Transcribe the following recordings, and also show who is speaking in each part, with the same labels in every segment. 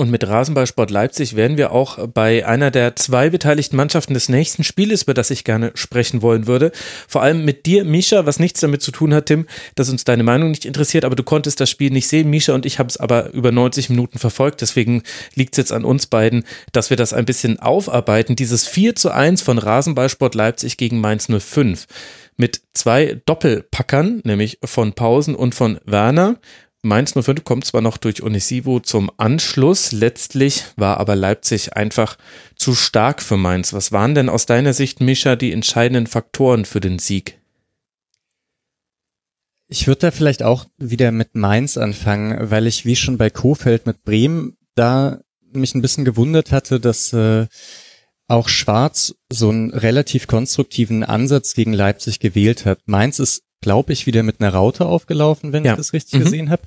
Speaker 1: Und mit Rasenballsport Leipzig werden wir auch bei einer der zwei beteiligten Mannschaften des nächsten Spieles, über das ich gerne sprechen wollen würde. Vor allem mit dir, Misha, was nichts damit zu tun hat, Tim, dass uns deine Meinung nicht interessiert, aber du konntest das Spiel nicht sehen. Misha und ich haben es aber über 90 Minuten verfolgt. Deswegen liegt es jetzt an uns beiden, dass wir das ein bisschen aufarbeiten. Dieses 4 zu 1 von Rasenballsport Leipzig gegen Mainz 05 mit zwei Doppelpackern, nämlich von Pausen und von Werner. Mainz 05 kommt zwar noch durch Onisivo zum Anschluss, letztlich war aber Leipzig einfach zu stark für Mainz. Was waren denn aus deiner Sicht, Mischa, die entscheidenden Faktoren für den Sieg?
Speaker 2: Ich würde da vielleicht auch wieder mit Mainz anfangen, weil ich wie schon bei Kofeld mit Bremen da mich ein bisschen gewundert hatte, dass äh, auch Schwarz so einen relativ konstruktiven Ansatz gegen Leipzig gewählt hat. Mainz ist glaube ich, wieder mit einer Raute aufgelaufen, wenn ja. ich das richtig mhm. gesehen habe.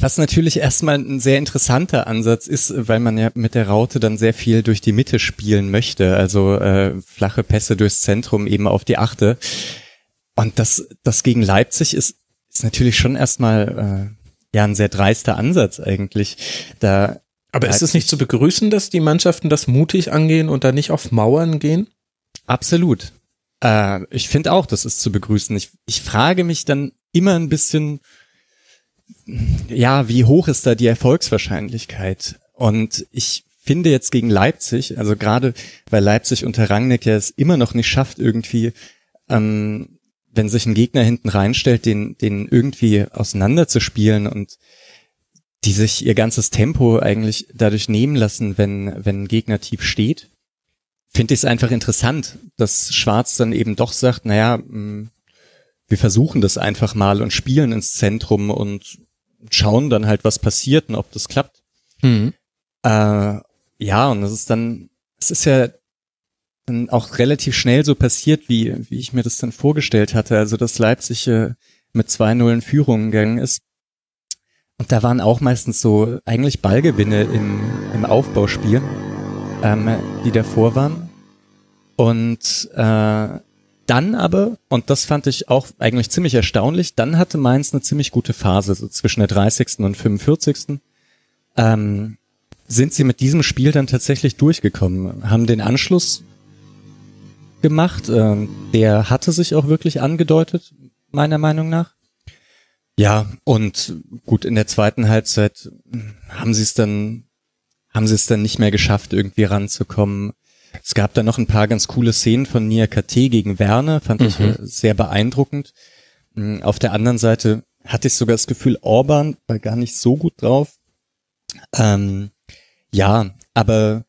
Speaker 2: Was natürlich erstmal ein sehr interessanter Ansatz ist, weil man ja mit der Raute dann sehr viel durch die Mitte spielen möchte, also äh, flache Pässe durchs Zentrum eben auf die Achte. Und das, das gegen Leipzig ist, ist natürlich schon erstmal äh, ja ein sehr dreister Ansatz eigentlich. Da
Speaker 1: aber ist es nicht zu begrüßen, dass die Mannschaften das mutig angehen und da nicht auf Mauern gehen?
Speaker 2: Absolut. Äh, ich finde auch, das ist zu begrüßen. Ich, ich frage mich dann immer ein bisschen, ja, wie hoch ist da die Erfolgswahrscheinlichkeit? Und ich finde jetzt gegen Leipzig, also gerade weil Leipzig unter Rangnick ja es immer noch nicht schafft, irgendwie, ähm, wenn sich ein Gegner hinten reinstellt, den, den irgendwie auseinanderzuspielen und die sich ihr ganzes Tempo eigentlich dadurch nehmen lassen, wenn, wenn ein Gegner tief steht finde ich es einfach interessant, dass Schwarz dann eben doch sagt, naja, mm, wir versuchen das einfach mal und spielen ins Zentrum und schauen dann halt, was passiert und ob das klappt. Mhm. Äh, ja, und das ist dann, es ist ja dann auch relativ schnell so passiert, wie, wie ich mir das dann vorgestellt hatte. Also, dass Leipzig äh, mit zwei Nullen Führung gegangen ist. Und da waren auch meistens so eigentlich Ballgewinne im, im Aufbauspiel ähm, die davor waren. Und äh, dann aber, und das fand ich auch eigentlich ziemlich erstaunlich, dann hatte Mainz eine ziemlich gute Phase, so zwischen der 30. und 45. Ähm, sind sie mit diesem Spiel dann tatsächlich durchgekommen, haben den Anschluss gemacht, äh, der hatte sich auch wirklich angedeutet, meiner Meinung nach. Ja, und gut, in der zweiten Halbzeit haben sie es dann haben sie es dann nicht mehr geschafft, irgendwie ranzukommen. Es gab dann noch ein paar ganz coole Szenen von Nia KT gegen Werner, fand mhm. ich äh, sehr beeindruckend. Mm, auf der anderen Seite hatte ich sogar das Gefühl, Orban war gar nicht so gut drauf. Ähm, ja, aber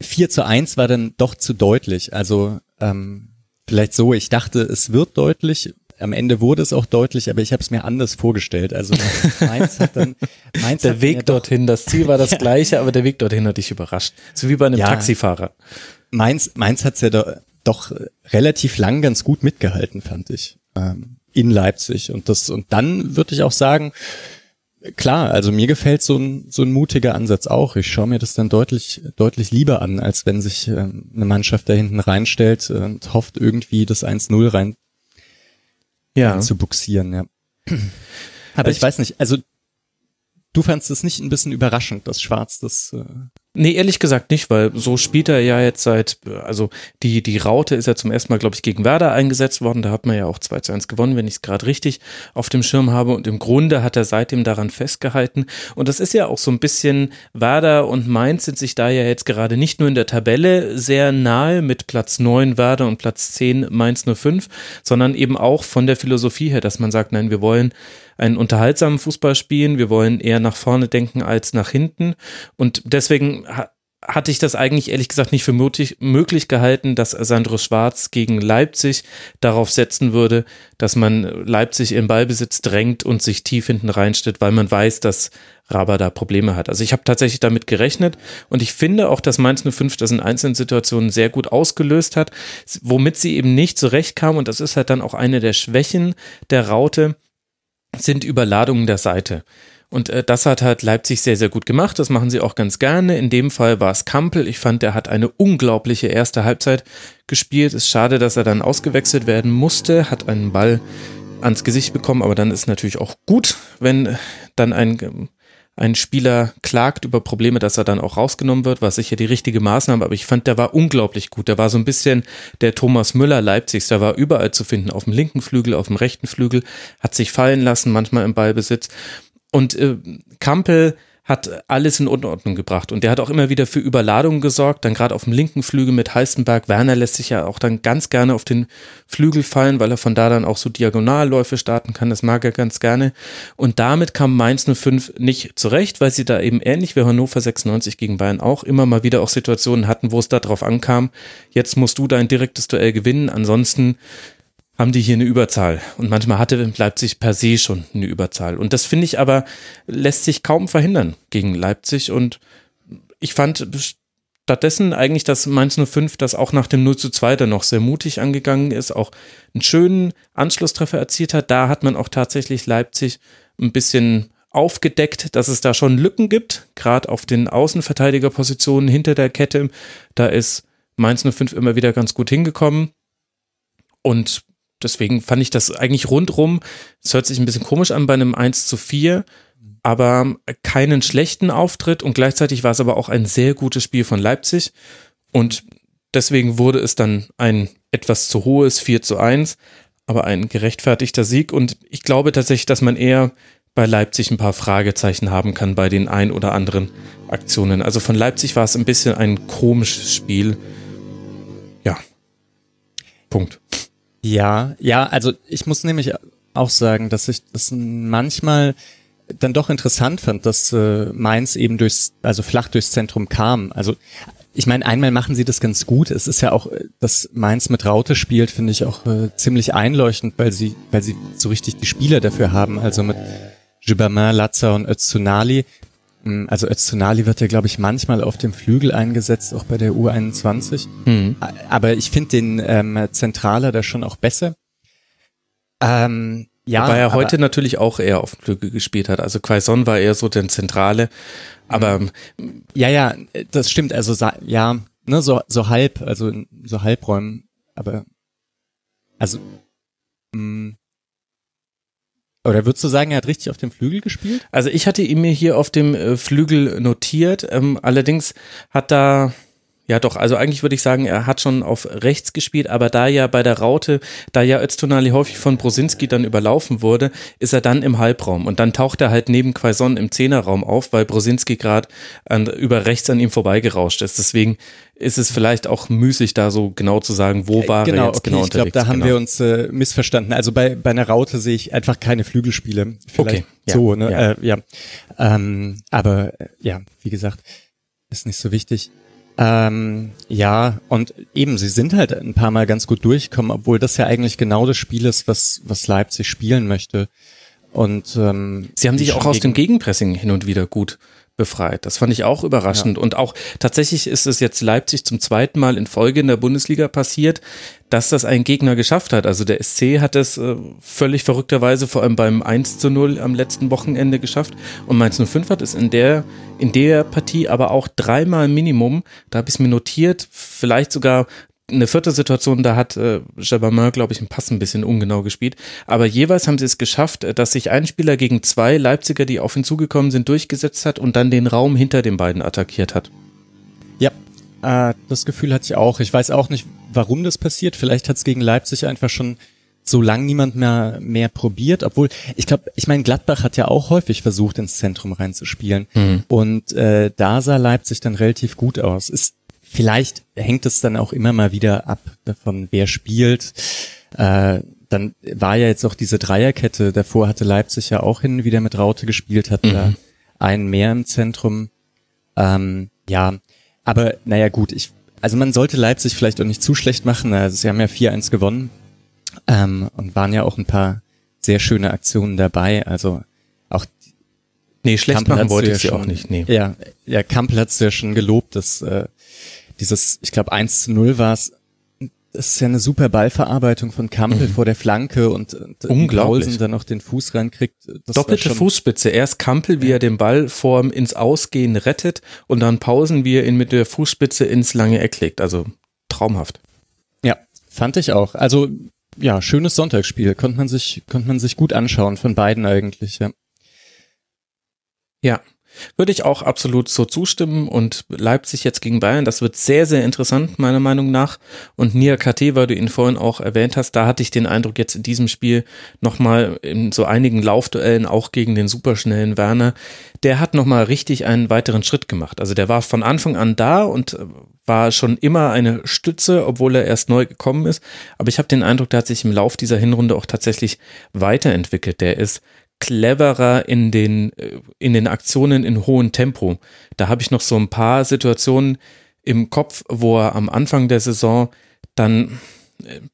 Speaker 2: 4 zu 1 war dann doch zu deutlich. Also ähm, vielleicht so, ich dachte, es wird deutlich, am Ende wurde es auch deutlich, aber ich habe es mir anders vorgestellt. Also Mainz hat dann
Speaker 1: Mainz der Weg dorthin, das Ziel war das ja. gleiche, aber der Weg dorthin hat dich überrascht. So wie bei einem ja. Taxifahrer.
Speaker 2: Mainz, Mainz hat's ja do, doch relativ lang ganz gut mitgehalten, fand ich. Ähm, in Leipzig. Und das, und dann würde ich auch sagen, klar, also mir gefällt so ein, so ein mutiger Ansatz auch. Ich schaue mir das dann deutlich, deutlich lieber an, als wenn sich äh, eine Mannschaft da hinten reinstellt und hofft irgendwie das 1-0 rein ja. zu buxieren, ja. Aber ich, ich, weiß nicht, also du fandst es nicht ein bisschen überraschend, dass Schwarz das äh,
Speaker 1: Nee, ehrlich gesagt nicht, weil so spielt er ja jetzt seit, also die, die Raute ist ja zum ersten Mal, glaube ich, gegen Werder eingesetzt worden. Da hat man ja auch 2 zu 1 gewonnen, wenn ich es gerade richtig auf dem Schirm habe. Und im Grunde hat er seitdem daran festgehalten. Und das ist ja auch so ein bisschen, Werder und Mainz sind sich da ja jetzt gerade nicht nur in der Tabelle sehr nahe mit Platz 9 Werder und Platz 10 Mainz 05, sondern eben auch von der Philosophie her, dass man sagt, nein, wir wollen einen unterhaltsamen Fußball spielen. Wir wollen eher nach vorne denken als nach hinten. Und deswegen hatte ich das eigentlich ehrlich gesagt nicht für möglich, möglich gehalten, dass Sandro Schwarz gegen Leipzig darauf setzen würde, dass man Leipzig in Ballbesitz drängt und sich tief hinten reinstellt, weil man weiß, dass Raba da Probleme hat. Also ich habe tatsächlich damit gerechnet und ich finde auch, dass Mainz 05 das in einzelnen Situationen sehr gut ausgelöst hat, womit sie eben nicht zurechtkam und das ist halt dann auch eine der Schwächen der Raute, sind Überladungen der Seite. Und äh, das hat halt Leipzig sehr, sehr gut gemacht. Das machen sie auch ganz gerne. In dem Fall war es Kampel. Ich fand, der hat eine unglaubliche erste Halbzeit gespielt. Ist schade, dass er dann ausgewechselt werden musste. Hat einen Ball ans Gesicht bekommen, aber dann ist natürlich auch gut, wenn dann ein ein Spieler klagt über Probleme, dass er dann auch rausgenommen wird, war sicher die richtige Maßnahme, aber ich fand, der war unglaublich gut. Der war so ein bisschen der Thomas Müller Leipzigs, der war überall zu finden, auf dem linken Flügel, auf dem rechten Flügel, hat sich fallen lassen, manchmal im Ballbesitz. Und äh, Kampel hat alles in Unordnung gebracht. Und der hat auch immer wieder für Überladungen gesorgt, dann gerade auf dem linken Flügel mit Heißenberg. Werner lässt sich ja auch dann ganz gerne auf den Flügel fallen, weil er von da dann auch so Diagonalläufe starten kann. Das mag er ganz gerne. Und damit kam Mainz 05 nicht zurecht, weil sie da eben ähnlich wie Hannover 96 gegen Bayern auch immer mal wieder auch Situationen hatten, wo es darauf ankam, jetzt musst du dein direktes Duell gewinnen, ansonsten haben die hier eine Überzahl. Und manchmal hatte Leipzig per se schon eine Überzahl. Und das finde ich aber, lässt sich kaum verhindern gegen Leipzig. Und ich fand stattdessen eigentlich, dass Mainz 05 das auch nach dem 0 zu 2 dann noch sehr mutig angegangen ist, auch einen schönen Anschlusstreffer erzielt hat. Da hat man auch tatsächlich Leipzig ein bisschen aufgedeckt, dass es da schon Lücken gibt, gerade auf den Außenverteidigerpositionen hinter der Kette. Da ist Mainz 05 immer wieder ganz gut hingekommen. Und deswegen fand ich das eigentlich rundrum, es hört sich ein bisschen komisch an bei einem 1 zu 4, aber keinen schlechten Auftritt und gleichzeitig war es aber auch ein sehr gutes Spiel von Leipzig und deswegen wurde es dann ein etwas zu hohes 4 zu 1, aber ein gerechtfertigter Sieg und ich glaube tatsächlich, dass man eher bei Leipzig ein paar Fragezeichen haben kann bei den ein oder anderen Aktionen. Also von Leipzig war es ein bisschen ein komisches Spiel. Ja. Punkt.
Speaker 2: Ja, ja, also ich muss nämlich auch sagen, dass ich das manchmal dann doch interessant fand, dass äh, Mainz eben durchs, also flach durchs Zentrum kam. Also ich meine, einmal machen sie das ganz gut. Es ist ja auch, äh, dass Mainz mit Raute spielt, finde ich auch äh, ziemlich einleuchtend, weil sie, weil sie so richtig die Spieler dafür haben. Also mit Gibbermann, Latza und Öztunali. Mm, also Öztunali wird ja, glaube ich, manchmal auf dem Flügel eingesetzt, auch bei der U21. Mhm. Aber ich finde den ähm, Zentraler da schon auch besser.
Speaker 1: Ähm, ja, Wobei er heute natürlich auch eher auf dem Flügel gespielt hat. Also Quaison war eher so der Zentrale. Aber
Speaker 2: mhm. ja, ja, das stimmt. Also ja, ne, so, so halb, also so Halbräumen. Aber also mh, mm, oder würdest du sagen, er hat richtig auf dem Flügel gespielt?
Speaker 1: Also ich hatte ihn mir hier auf dem äh, Flügel notiert. Ähm, allerdings hat da ja, doch, also eigentlich würde ich sagen, er hat schon auf rechts gespielt, aber da ja bei der Raute, da ja Öztunali häufig von Brosinski dann überlaufen wurde, ist er dann im Halbraum und dann taucht er halt neben Quaison im Zehnerraum auf, weil Brosinski gerade über rechts an ihm vorbeigerauscht ist. Deswegen ist es vielleicht auch müßig, da so genau zu sagen, wo war
Speaker 2: genau,
Speaker 1: er jetzt
Speaker 2: okay,
Speaker 1: genau
Speaker 2: ich
Speaker 1: unterwegs.
Speaker 2: Ich glaube, da haben
Speaker 1: genau.
Speaker 2: wir uns äh, missverstanden. Also bei, bei einer Raute sehe ich einfach keine Flügelspiele. Vielleicht
Speaker 1: okay, ja,
Speaker 2: so, ne?
Speaker 1: Ja.
Speaker 2: Äh, ja. Ähm, aber äh, ja, wie gesagt, ist nicht so wichtig. Ähm, ja, und eben, sie sind halt ein paar Mal ganz gut durchgekommen, obwohl das ja eigentlich genau das Spiel ist, was, was Leipzig spielen möchte. Und ähm,
Speaker 1: sie haben sich auch aus dem Gegenpressing hin und wieder gut befreit. Das fand ich auch überraschend. Ja. Und auch tatsächlich ist es jetzt Leipzig zum zweiten Mal in Folge in der Bundesliga passiert, dass das ein Gegner geschafft hat. Also der SC hat es äh, völlig verrückterweise vor allem beim 1 zu 0 am letzten Wochenende geschafft. Und Mainz 05 hat es in der, in der Partie aber auch dreimal Minimum, da habe ich es mir notiert, vielleicht sogar eine vierte Situation, da hat äh, Jabamin, glaube ich, im Pass ein bisschen ungenau gespielt. Aber jeweils haben sie es geschafft, äh, dass sich ein Spieler gegen zwei Leipziger, die auf ihn zugekommen sind, durchgesetzt hat und dann den Raum hinter den beiden attackiert hat.
Speaker 2: äh, das Gefühl hatte ich auch. Ich weiß auch nicht, warum das passiert. Vielleicht hat es gegen Leipzig einfach schon so lang niemand mehr mehr probiert, obwohl ich glaube, ich meine Gladbach hat ja auch häufig versucht ins Zentrum reinzuspielen mhm. und äh, da sah Leipzig dann relativ gut aus. Ist vielleicht hängt es dann auch immer mal wieder ab davon, wer spielt. Äh, dann war ja jetzt auch diese Dreierkette. Davor hatte Leipzig ja auch hin wieder mit Raute gespielt, hat mhm. da einen mehr im Zentrum. Ähm, ja, aber naja gut, ich, also man sollte Leipzig vielleicht auch nicht zu schlecht machen. Also sie haben ja 4-1 gewonnen ähm, und waren ja auch ein paar sehr schöne Aktionen dabei. Also auch
Speaker 1: Nee, schlecht Kampel machen wollte ich sie auch nicht. Nee.
Speaker 2: Ja, ja, Kampel hat es ja schon gelobt, dass äh, dieses, ich glaube 1 zu 0 war es, das ist ja eine super Ballverarbeitung von Kampel mhm. vor der Flanke und, und
Speaker 1: Unglaublich.
Speaker 2: dann noch den Fuß reinkriegt.
Speaker 1: Das Doppelte Fußspitze. Erst Kampel, wie ja. er den Ball vorm ins Ausgehen rettet und dann Pausen, wie er ihn mit der Fußspitze ins lange Eck legt. Also traumhaft.
Speaker 2: Ja, fand ich auch. Also ja, schönes Sonntagsspiel. Konnte man sich, konnte man sich gut anschauen von beiden eigentlich, ja.
Speaker 1: Ja, würde ich auch absolut so zustimmen und Leipzig jetzt gegen Bayern, das wird sehr, sehr interessant, meiner Meinung nach. Und Nia KT, weil du ihn vorhin auch erwähnt hast, da hatte ich den Eindruck jetzt in diesem Spiel nochmal in so einigen Laufduellen auch gegen den superschnellen Werner, der hat nochmal richtig einen weiteren Schritt gemacht. Also der war von Anfang an da und war schon immer eine Stütze, obwohl er erst neu gekommen ist. Aber ich habe den Eindruck, der hat sich im Lauf dieser Hinrunde auch tatsächlich weiterentwickelt. Der ist cleverer in den, äh, in den Aktionen in hohem Tempo. Da habe ich noch so ein paar Situationen im Kopf, wo er am Anfang der Saison dann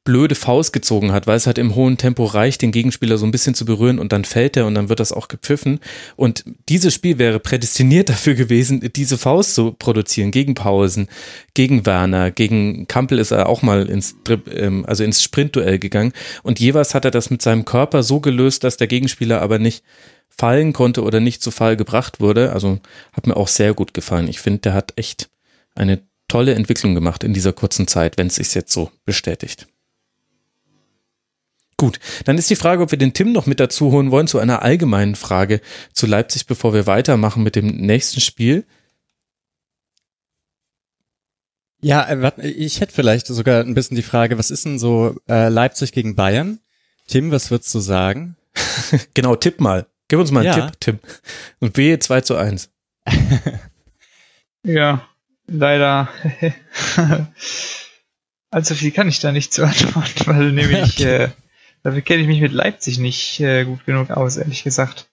Speaker 1: blöde Faust gezogen hat, weil es halt im hohen Tempo reicht, den Gegenspieler so ein bisschen zu berühren und dann fällt er und dann wird das auch gepfiffen. Und dieses Spiel wäre prädestiniert dafür gewesen, diese Faust zu produzieren, gegen Pausen, gegen Werner, gegen Kampel ist er auch mal ins, ähm, also ins Sprintduell gegangen und jeweils hat er das mit seinem Körper so gelöst, dass der Gegenspieler aber nicht fallen konnte oder nicht zu Fall gebracht wurde. Also hat mir auch sehr gut gefallen. Ich finde, der hat echt eine tolle Entwicklung gemacht in dieser kurzen Zeit, wenn es sich jetzt so bestätigt. Gut, dann ist die Frage, ob wir den Tim noch mit dazu holen wollen zu einer allgemeinen Frage zu Leipzig, bevor wir weitermachen mit dem nächsten Spiel.
Speaker 2: Ja, äh, ich hätte vielleicht sogar ein bisschen die Frage, was ist denn so äh, Leipzig gegen Bayern? Tim, was würdest du sagen?
Speaker 1: genau, tipp mal. Gib uns mal einen ja. Tipp, Tim. Und B 2 zu 1.
Speaker 3: ja, leider allzu viel kann ich da nicht zu antworten, weil nämlich äh, dafür kenne ich mich mit Leipzig nicht äh, gut genug aus, ehrlich gesagt.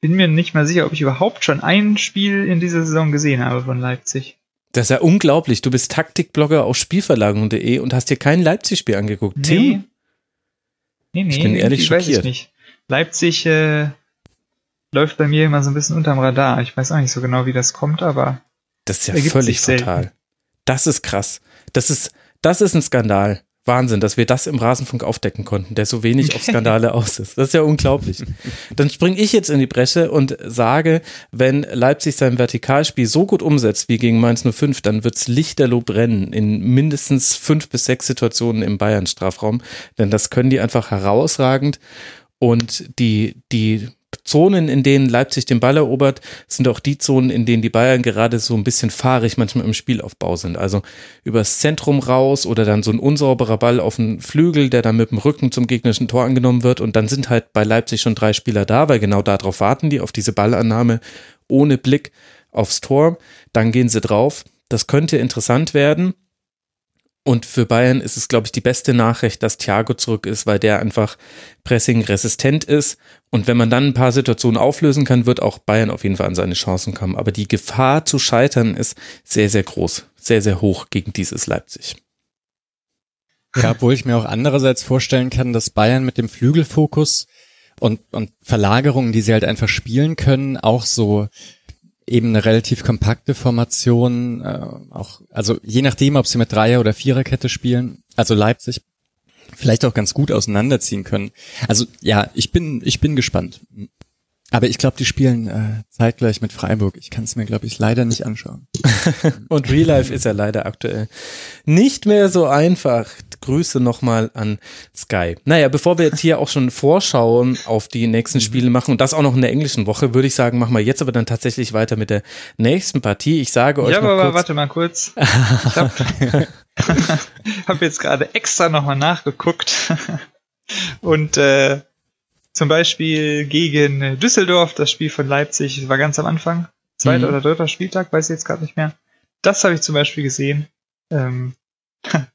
Speaker 3: Bin mir nicht mal sicher, ob ich überhaupt schon ein Spiel in dieser Saison gesehen habe von Leipzig.
Speaker 1: Das ist ja unglaublich. Du bist Taktikblogger auf Spielverlagerung.de und hast dir kein Leipzig-Spiel angeguckt. Nee. Tim?
Speaker 3: Nee, nee, ich bin ehrlich schockiert. Weiß ich nicht. Leipzig äh, läuft bei mir immer so ein bisschen unterm Radar. Ich weiß auch nicht so genau, wie das kommt, aber
Speaker 1: das ist ja völlig fatal. Das ist krass. Das ist, das ist ein Skandal. Wahnsinn, dass wir das im Rasenfunk aufdecken konnten, der so wenig auf Skandale aus ist. Das ist ja unglaublich. Dann springe ich jetzt in die Bresche und sage, wenn Leipzig sein Vertikalspiel so gut umsetzt wie gegen Mainz 05, dann wird's lichterloh brennen in mindestens fünf bis sechs Situationen im Bayern-Strafraum. Denn das können die einfach herausragend. Und die, die Zonen, in denen Leipzig den Ball erobert, sind auch die Zonen, in denen die Bayern gerade so ein bisschen fahrig manchmal im Spielaufbau sind. Also übers Zentrum raus oder dann so ein unsauberer Ball auf den Flügel, der dann mit dem Rücken zum gegnerischen Tor angenommen wird. Und dann sind halt bei Leipzig schon drei Spieler da, weil genau darauf warten die, auf diese Ballannahme ohne Blick aufs Tor. Dann gehen sie drauf. Das könnte interessant werden. Und für Bayern ist es, glaube ich, die beste Nachricht, dass Thiago zurück ist, weil der einfach pressing-resistent ist. Und wenn man dann ein paar Situationen auflösen kann, wird auch Bayern auf jeden Fall an seine Chancen kommen. Aber die Gefahr zu scheitern ist sehr, sehr groß, sehr, sehr hoch gegen dieses Leipzig.
Speaker 2: Ja, obwohl ich mir auch andererseits vorstellen kann, dass Bayern mit dem Flügelfokus und, und Verlagerungen, die sie halt einfach spielen können, auch so eben eine relativ kompakte Formation, äh, auch, also je nachdem, ob sie mit Dreier- oder Viererkette spielen, also Leipzig vielleicht auch ganz gut auseinanderziehen können. Also ja, ich bin, ich bin gespannt. Aber ich glaube, die spielen äh, zeitgleich mit Freiburg. Ich kann es mir, glaube ich, leider nicht anschauen.
Speaker 1: Und Real Life ist ja leider aktuell nicht mehr so einfach. Grüße nochmal an Sky. Naja, bevor wir jetzt hier auch schon Vorschauen auf die nächsten Spiele machen und das auch noch in der englischen Woche, würde ich sagen, machen wir jetzt aber dann tatsächlich weiter mit der nächsten Partie. Ich sage euch
Speaker 3: Ja, aber
Speaker 1: kurz,
Speaker 3: warte mal kurz. Ich habe hab jetzt gerade extra nochmal nachgeguckt. Und äh, zum Beispiel gegen Düsseldorf, das Spiel von Leipzig, war ganz am Anfang, zweiter
Speaker 1: Mhm.
Speaker 3: oder dritter Spieltag, weiß ich jetzt gerade nicht mehr. Das habe ich zum Beispiel gesehen. Ähm,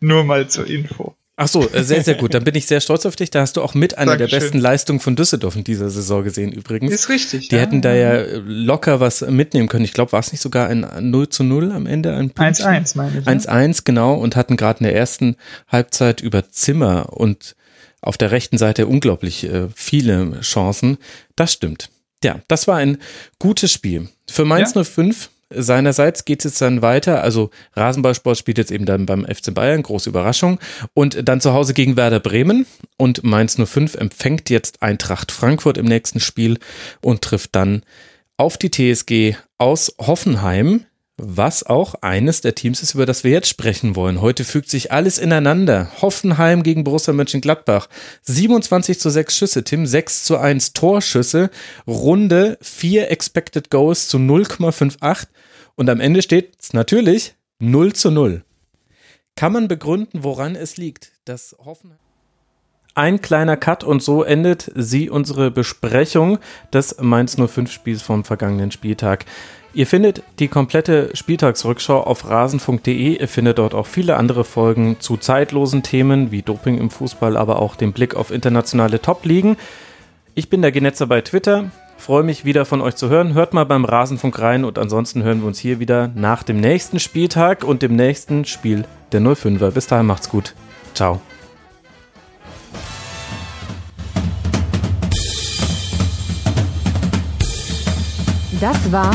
Speaker 3: nur mal zur Info.
Speaker 1: Ach so, äh, sehr, sehr gut. Dann bin ich sehr stolz auf dich. Da hast du auch mit einer der besten Leistungen von Düsseldorf in dieser Saison gesehen übrigens.
Speaker 3: Ist richtig.
Speaker 1: Die hätten da ja äh, locker was mitnehmen können. Ich glaube, war es nicht sogar ein 0 zu 0 am Ende? Ein Pünktchen?
Speaker 3: 1-1, meine ich. ne?
Speaker 1: 1-1, genau, und hatten gerade in der ersten Halbzeit über Zimmer und auf der rechten Seite unglaublich äh, viele Chancen. Das stimmt. Ja, das war ein gutes Spiel. Für Mainz 05 seinerseits geht es jetzt dann weiter. Also Rasenballsport spielt jetzt eben dann beim FC Bayern, große Überraschung. Und dann zu Hause gegen Werder Bremen. Und Mainz 05 empfängt jetzt Eintracht Frankfurt im nächsten Spiel und trifft dann auf die TSG aus Hoffenheim, was auch eines der Teams ist, über das wir jetzt sprechen wollen. Heute fügt sich alles ineinander. Hoffenheim gegen Borussia Mönchengladbach. 27 zu 6 Schüsse, Tim, 6 zu 1 Torschüsse, Runde 4 Expected Goals zu 0,58 und am Ende steht natürlich 0 zu 0. Kann man begründen, woran es liegt, dass Hoffenheim ein kleiner Cut und so endet sie unsere Besprechung des Mainz 05 Spiels vom vergangenen Spieltag. Ihr findet die komplette Spieltagsrückschau auf rasen.de. Ihr findet dort auch viele andere Folgen zu zeitlosen Themen wie Doping im Fußball, aber auch den Blick auf internationale Top-Ligen. Ich bin der Genetzer bei Twitter. Freue mich wieder von euch zu hören. Hört mal beim Rasenfunk rein und ansonsten hören wir uns hier wieder nach dem nächsten Spieltag und dem nächsten Spiel der 05er. Bis dahin macht's gut. Ciao.
Speaker 4: Das war